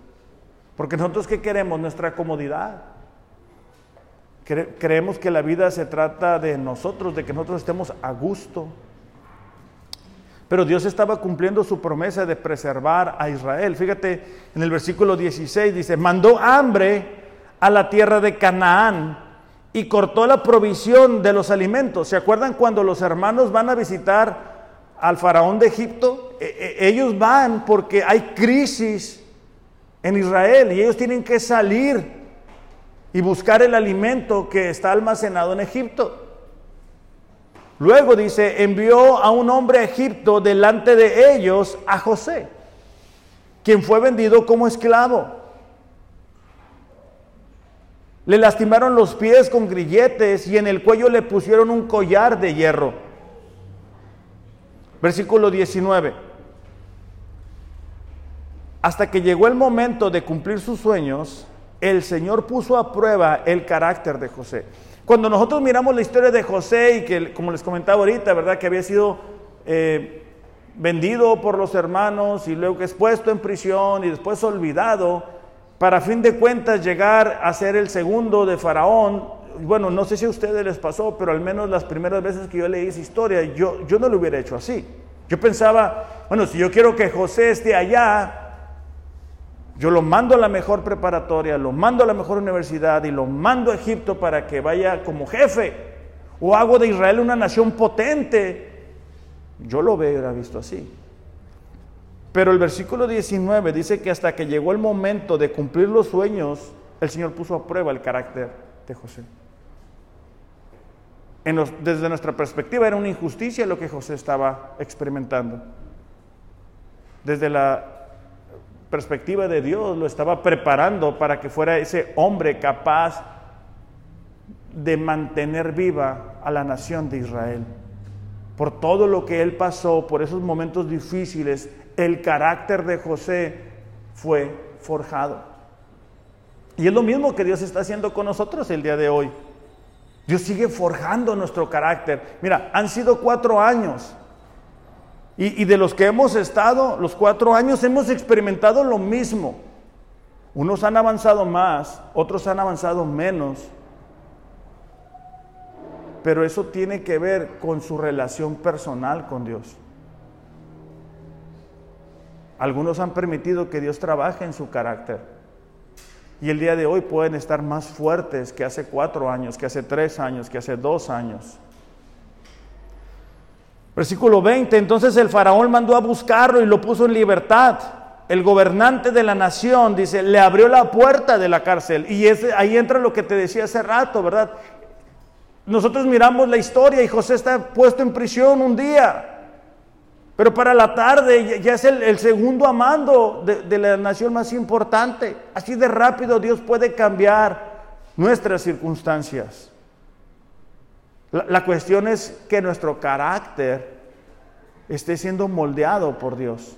Porque nosotros qué queremos? Nuestra comodidad. creemos que la vida se trata de nosotros, de que nosotros estemos a gusto. Pero Dios estaba cumpliendo su promesa de preservar a Israel. Fíjate, en el versículo 16 dice, mandó hambre a la tierra de Canaán y cortó la provisión de los alimentos. ¿Se acuerdan cuando los hermanos van a visitar al faraón de Egipto? E, e, ellos van porque hay crisis en Israel y ellos tienen que salir y buscar el alimento que está almacenado en Egipto. Luego dice, envió a un hombre a Egipto delante de ellos a José, quien fue vendido como esclavo. Le lastimaron los pies con grilletes y en el cuello le pusieron un collar de hierro. Versículo 19. Hasta que llegó el momento de cumplir sus sueños, el Señor puso a prueba el carácter de José. Cuando nosotros miramos la historia de José y que, como les comentaba ahorita, ¿verdad? Que había sido eh, vendido por los hermanos y luego expuesto en prisión y después olvidado, para fin de cuentas llegar a ser el segundo de Faraón. Bueno, no sé si a ustedes les pasó, pero al menos las primeras veces que yo leí esa historia, yo, yo no lo hubiera hecho así. Yo pensaba, bueno, si yo quiero que José esté allá, yo lo mando a la mejor preparatoria, lo mando a la mejor universidad y lo mando a Egipto para que vaya como jefe. O hago de Israel una nación potente. Yo lo hubiera visto así. Pero el versículo 19 dice que hasta que llegó el momento de cumplir los sueños, el Señor puso a prueba el carácter de José. desde nuestra perspectiva era una injusticia lo que José estaba experimentando. Desde la perspectiva de Dios lo estaba preparando para que fuera ese hombre capaz de mantener viva a la nación de Israel. Por todo lo que él pasó, por esos momentos difíciles, el carácter de José fue forjado. Y es lo mismo que Dios está haciendo con nosotros el día de hoy. Dios sigue forjando nuestro carácter. Mira, han sido cuatro años. Y, de los que hemos estado, los cuatro años, hemos experimentado lo mismo. Unos han avanzado más, otros han avanzado menos. Pero eso tiene que ver con su relación personal con Dios. Algunos han permitido que Dios trabaje en su carácter. Y el día de hoy pueden estar más fuertes que hace cuatro años, que hace tres años, que hace dos años. Versículo 20, entonces el faraón mandó a buscarlo y lo puso en libertad. El gobernante de la nación, dice, le abrió la puerta de la cárcel. Y ahí entra lo que te decía hace rato, ¿verdad? nosotros miramos la historia y José está puesto en prisión un día. Pero para la tarde ya es el, segundo amando de, la nación más importante. Así de rápido Dios puede cambiar nuestras circunstancias. la cuestión es que nuestro carácter esté siendo moldeado por Dios.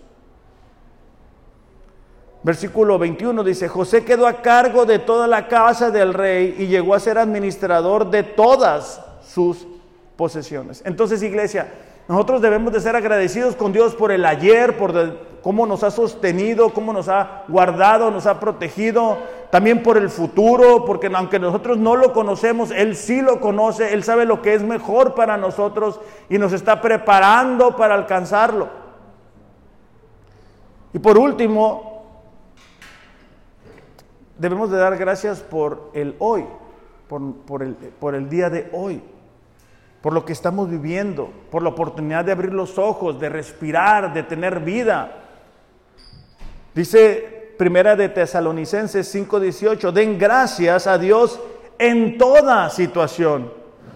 Versículo 21 dice, José quedó a cargo de toda la casa del rey y llegó a ser administrador de todas sus posesiones. Entonces, iglesia, nosotros debemos de ser agradecidos con Dios por el ayer, por cómo nos ha sostenido, cómo nos ha guardado, nos ha protegido, también por el futuro, porque aunque nosotros no lo conocemos, Él sí lo conoce, Él sabe lo que es mejor para nosotros y nos está preparando para alcanzarlo. Y por último, debemos de dar gracias por el hoy, por, el, por el día de hoy, por lo que estamos viviendo, por la oportunidad de abrir los ojos, de respirar, de tener vida. Dice Primera de Tesalonicenses 5:18, den gracias a Dios en toda situación.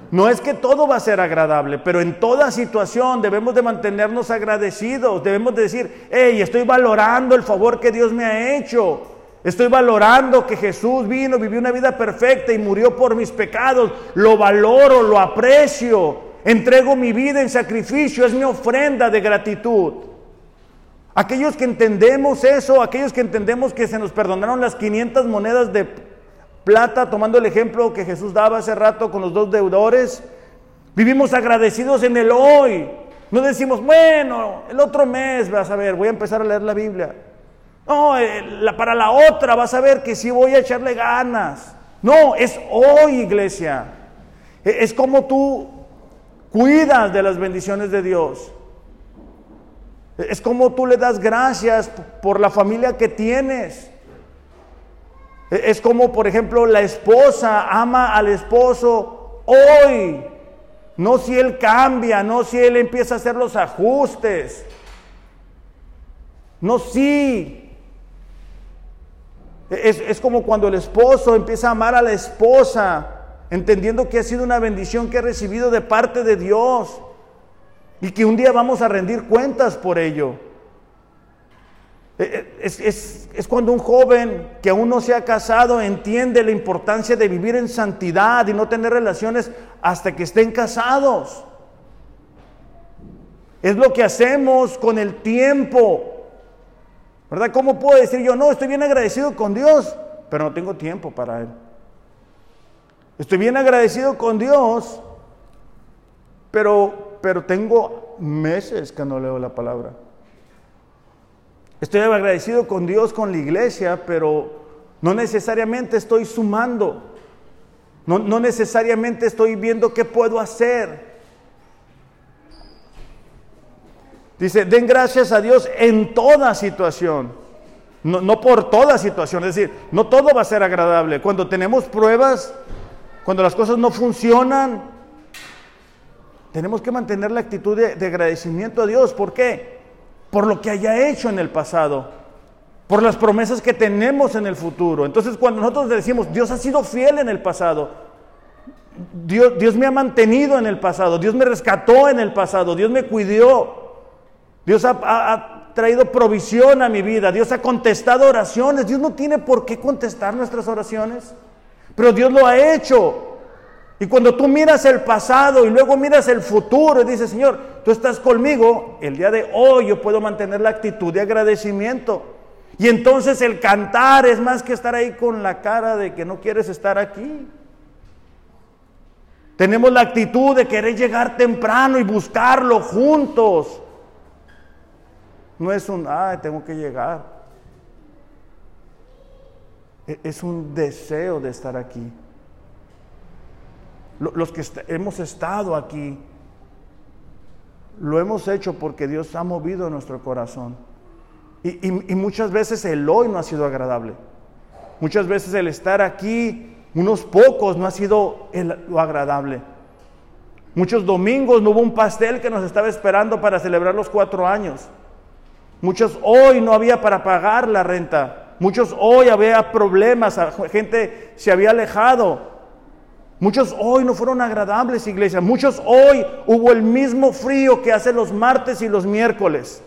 No es que todo va a ser agradable, pero en toda situación debemos de mantenernos agradecidos, debemos de decir, hey, estoy valorando el favor que Dios me ha hecho. Estoy valorando que Jesús vino, vivió una vida perfecta y murió por mis pecados. Lo valoro, lo aprecio. Entrego mi vida en sacrificio, es mi ofrenda de gratitud. Aquellos que entendemos eso, aquellos que entendemos que se nos perdonaron las 500 monedas de plata, tomando el ejemplo que Jesús daba hace rato con los dos deudores, vivimos agradecidos en el hoy. No decimos, bueno, el otro mes, vas a ver, voy a empezar a leer la Biblia. No, eh, para la otra vas a ver que sí voy a echarle ganas. No, es hoy, iglesia. E, es como tú cuidas de las bendiciones de Dios. E, es como tú le das gracias por la familia que tienes. E, es como, por ejemplo, la esposa ama al esposo hoy. No si él cambia, no si él empieza a hacer los ajustes. No si es, como cuando el esposo empieza a amar a la esposa, entendiendo que ha sido una bendición que ha recibido de parte de Dios y que un día vamos a rendir cuentas por ello. E, e, es, es, cuando un joven que aún no se ha casado entiende la importancia de vivir en santidad y no tener relaciones hasta que estén casados. Es lo que hacemos con el tiempo. ¿Verdad? ¿Cómo puedo decir yo, no, estoy bien agradecido con Dios, pero no tengo tiempo para Él? Estoy bien agradecido con Dios, pero, pero tengo meses que no leo la palabra. Estoy agradecido con Dios, con la iglesia, pero no necesariamente estoy sumando. No, no necesariamente estoy viendo qué puedo hacer. Dice, den gracias a Dios en toda situación. No, por toda situación, es decir, no todo va a ser agradable. Cuando tenemos pruebas, cuando las cosas no funcionan, tenemos que mantener la actitud de, de agradecimiento a Dios. ¿Por qué? Por lo que haya hecho en el pasado, por las promesas que tenemos en el futuro. Entonces, cuando nosotros decimos, Dios ha sido fiel en el pasado, Dios, Dios me ha mantenido en el pasado, Dios me rescató en el pasado, Dios me cuidó, Dios ha, traído provisión a mi vida. Dios ha contestado oraciones. Dios no tiene por qué contestar nuestras oraciones. Pero Dios lo ha hecho. Y cuando tú miras el pasado y luego miras el futuro y dices, Señor, tú estás conmigo, el día de hoy yo puedo mantener la actitud de agradecimiento. Y entonces el cantar es más que estar ahí con la cara de que no quieres estar aquí. Tenemos la actitud de querer llegar temprano y buscarlo juntos. No es un, ay, tengo que llegar. E, es un deseo de estar aquí. Los que hemos estado aquí, lo hemos hecho porque Dios ha movido nuestro corazón. Y, muchas veces el hoy no ha sido agradable. Muchas veces el estar aquí, unos pocos, no ha sido lo agradable. Muchos domingos no hubo un pastel que nos estaba esperando para celebrar los cuatro años. Muchos hoy no había para pagar la renta. Muchos hoy había problemas, gente se había alejado. Muchos hoy no fueron agradables, iglesia. Muchos hoy hubo el mismo frío que hace los martes y los miércoles.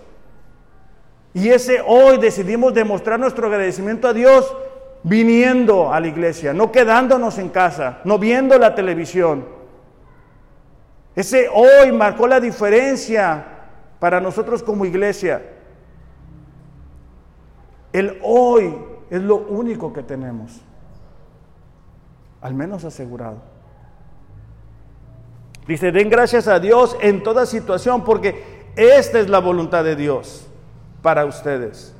Y ese hoy decidimos demostrar nuestro agradecimiento a Dios viniendo a la iglesia, no quedándonos en casa, no viendo la televisión. Ese hoy marcó la diferencia para nosotros como iglesia. El hoy es lo único que tenemos al menos asegurado. Dice, den gracias a Dios en toda situación porque esta es la voluntad de Dios para ustedes.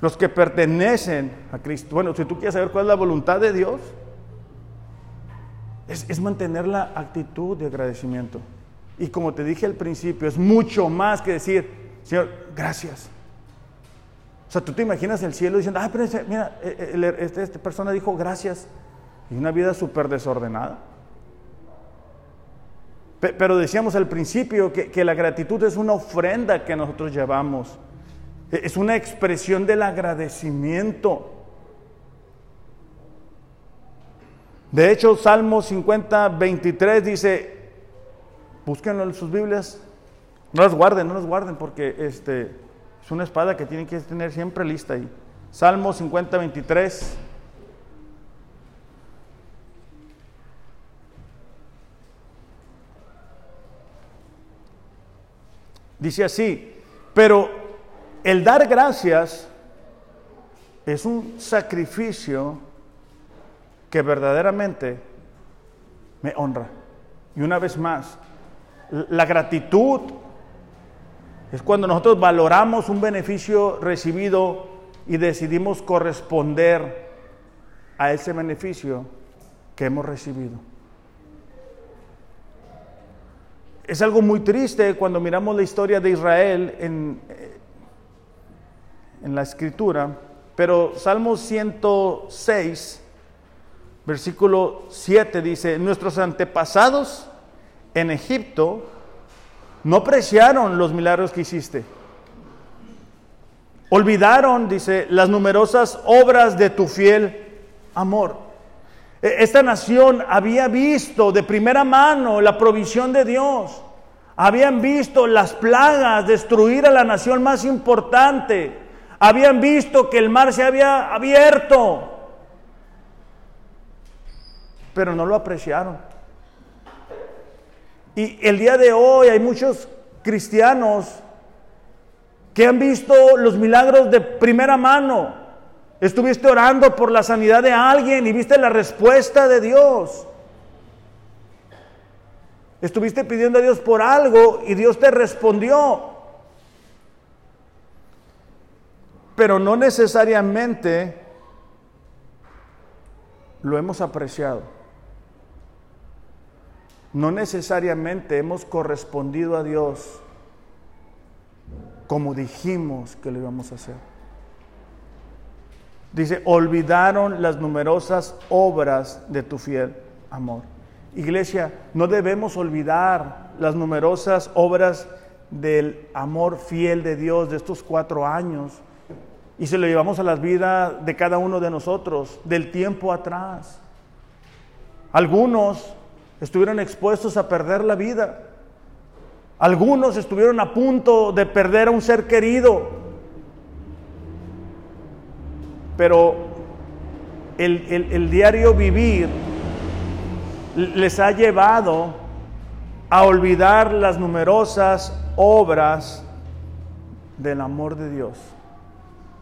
Los que pertenecen a Cristo. Bueno, si tú quieres saber cuál es la voluntad de Dios, es, es mantener la actitud de agradecimiento. Y como te dije al principio, es mucho más que decir, Señor, gracias. O sea, tú te imaginas el cielo diciendo, ah, pero mira, eh, eh, este, esta persona dijo gracias y una vida súper desordenada. Pero decíamos al principio que, que, la gratitud es una ofrenda que nosotros llevamos. E, es una expresión del agradecimiento. De hecho, Salmo 50, 23 dice, búsquenlo en sus Biblias, no las guarden, no las guarden, porque este, es una espada que tienen que tener siempre lista ahí. Salmo 50, 23. Dice así, pero el dar gracias es un sacrificio que verdaderamente me honra. Y una vez más, la gratitud es cuando nosotros valoramos un beneficio recibido y decidimos corresponder a ese beneficio que hemos recibido. Es algo muy triste cuando miramos la historia de Israel en, en la escritura, pero Salmo 106, versículo 7 dice, nuestros antepasados en Egipto no apreciaron los milagros que hiciste. Olvidaron, dice, las numerosas obras de tu fiel amor. E, esta nación había visto de primera mano la provisión de Dios. Habían visto las plagas destruir a la nación más importante. Habían visto que el mar se había abierto. Pero no lo apreciaron. Y el día de hoy hay muchos cristianos que han visto los milagros de primera mano, Estuviste orando por la sanidad de alguien y viste la respuesta de Dios. Estuviste pidiendo a Dios por algo y Dios te respondió. Pero no necesariamente lo hemos apreciado. No necesariamente hemos correspondido a Dios como dijimos que lo íbamos a hacer. Dice, olvidaron las numerosas obras de tu fiel amor. Iglesia, no debemos olvidar las numerosas obras del amor fiel de Dios de estos cuatro años. Y se lo llevamos a la vida de cada uno de nosotros, del tiempo atrás. Algunos estuvieron expuestos a perder la vida. Algunos estuvieron a punto de perder a un ser querido pero el, diario vivir les ha llevado a olvidar las numerosas obras del amor de Dios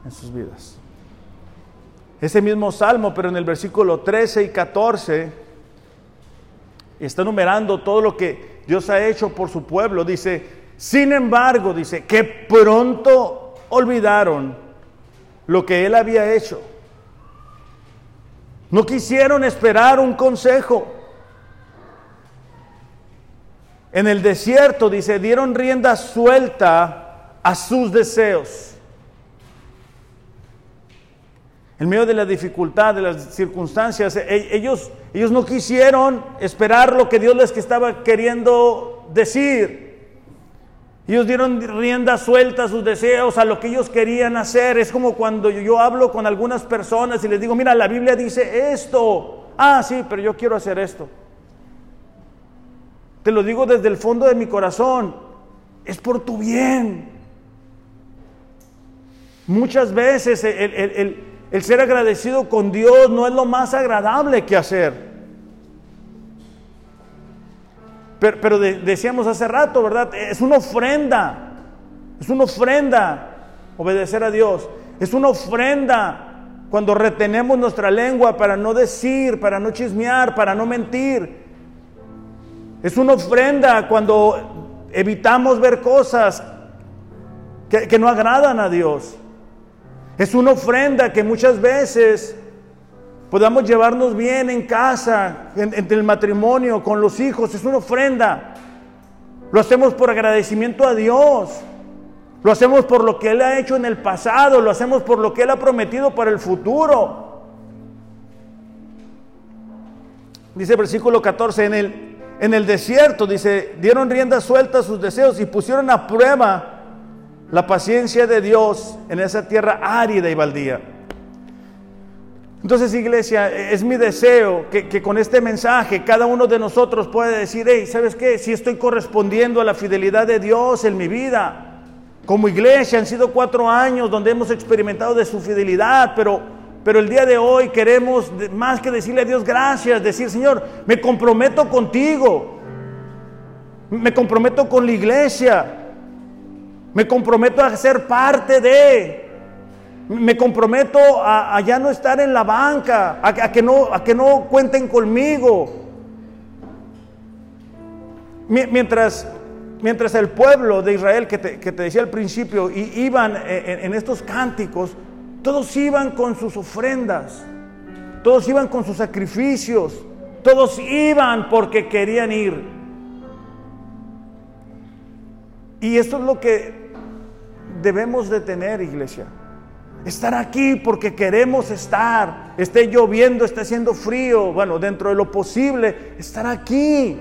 en sus vidas. Ese mismo salmo, pero en el versículo 13 y 14, está numerando todo lo que Dios ha hecho por su pueblo. Dice, sin embargo, dice, que pronto olvidaron lo que él había hecho. No quisieron esperar un consejo. En el desierto, dice, dieron rienda suelta a sus deseos. En medio de la dificultad, de las circunstancias, e-, ellos, ellos no quisieron esperar lo que Dios les estaba queriendo decir. Ellos dieron rienda suelta a sus deseos, a lo que ellos querían hacer. Es como cuando yo hablo con algunas personas y les digo, mira, la Biblia dice esto. Ah, sí, pero yo quiero hacer esto. Te lo digo desde el fondo de mi corazón. Es por tu bien. Muchas veces el, ser agradecido con Dios no es lo más agradable que hacer. Pero, decíamos hace rato, ¿verdad? Es una ofrenda. Es una ofrenda obedecer a Dios. Es una ofrenda cuando retenemos nuestra lengua para no decir, para no chismear, para no mentir. Es una ofrenda cuando evitamos ver cosas que, no agradan a Dios. Es una ofrenda que muchas veces podamos llevarnos bien en casa, entre el matrimonio, con los hijos. Es una ofrenda. Lo hacemos por agradecimiento a Dios. Lo hacemos por lo que Él ha hecho en el pasado, lo hacemos por lo que Él ha prometido para el futuro. Dice el versículo 14, en el, en el desierto, dice, dieron rienda suelta a sus deseos y pusieron a prueba la paciencia de Dios en esa tierra árida y baldía. Entonces, iglesia, es mi deseo que, que, con este mensaje cada uno de nosotros pueda decir, hey, ¿sabes qué? Si estoy correspondiendo a la fidelidad de Dios en mi vida. Como iglesia han sido cuatro años donde hemos experimentado de su fidelidad, pero, pero el día de hoy queremos más que decirle a Dios gracias, decir Señor, me comprometo contigo, me comprometo con la iglesia, me comprometo a ser parte de, me comprometo a, ya no estar en la banca, a, que no, a que no cuenten conmigo. Mientras mientras el pueblo de Israel que te, decía al principio, y iban en, estos cánticos, todos iban con sus ofrendas, todos iban con sus sacrificios, todos iban porque querían ir. Y esto es lo que debemos de tener, iglesia. Estar aquí porque queremos estar. Esté lloviendo, esté haciendo frío. Bueno, dentro de lo posible, estar aquí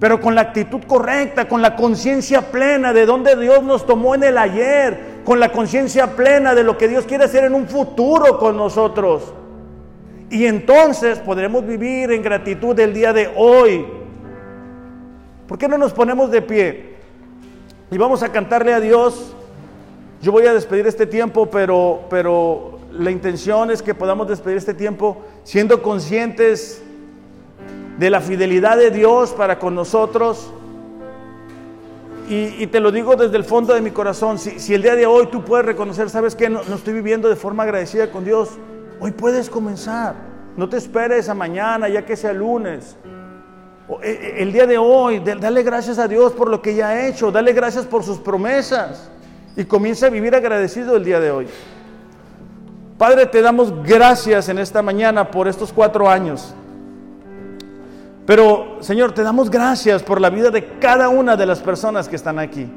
pero con la actitud correcta, con la conciencia plena de donde Dios nos tomó en el ayer, con la conciencia plena de lo que Dios quiere hacer en un futuro con nosotros. Y entonces podremos vivir en gratitud el día de hoy. ¿Por qué no nos ponemos de pie? Y vamos a cantarle a Dios. Yo voy a despedir este tiempo, pero, pero la intención es que podamos despedir este tiempo siendo conscientes de la fidelidad de Dios para con nosotros. Y, te lo digo desde el fondo de mi corazón, si, el día de hoy tú puedes reconocer, sabes que no, estoy viviendo de forma agradecida con Dios, hoy puedes comenzar. No te esperes a mañana, ya que sea lunes. E, e, el día de hoy, dale gracias a Dios por lo que ya ha hecho, dale gracias por sus promesas y comienza a vivir agradecido el día de hoy. Padre, te damos gracias en esta mañana por estos cuatro años. Pero, Señor, te damos gracias por la vida de cada una de las personas que están aquí.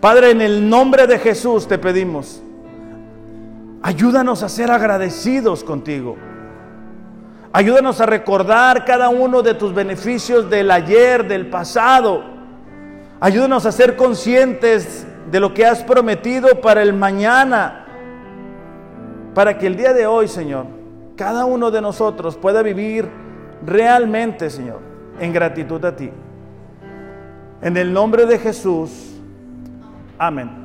Padre, en el nombre de Jesús te pedimos, ayúdanos a ser agradecidos contigo. Ayúdanos a recordar cada uno de tus beneficios del ayer, del pasado. Ayúdanos a ser conscientes de lo que has prometido para el mañana. Para que el día de hoy, Señor, cada uno de nosotros pueda vivir realmente, Señor, en gratitud a ti. En el nombre de Jesús. Amén.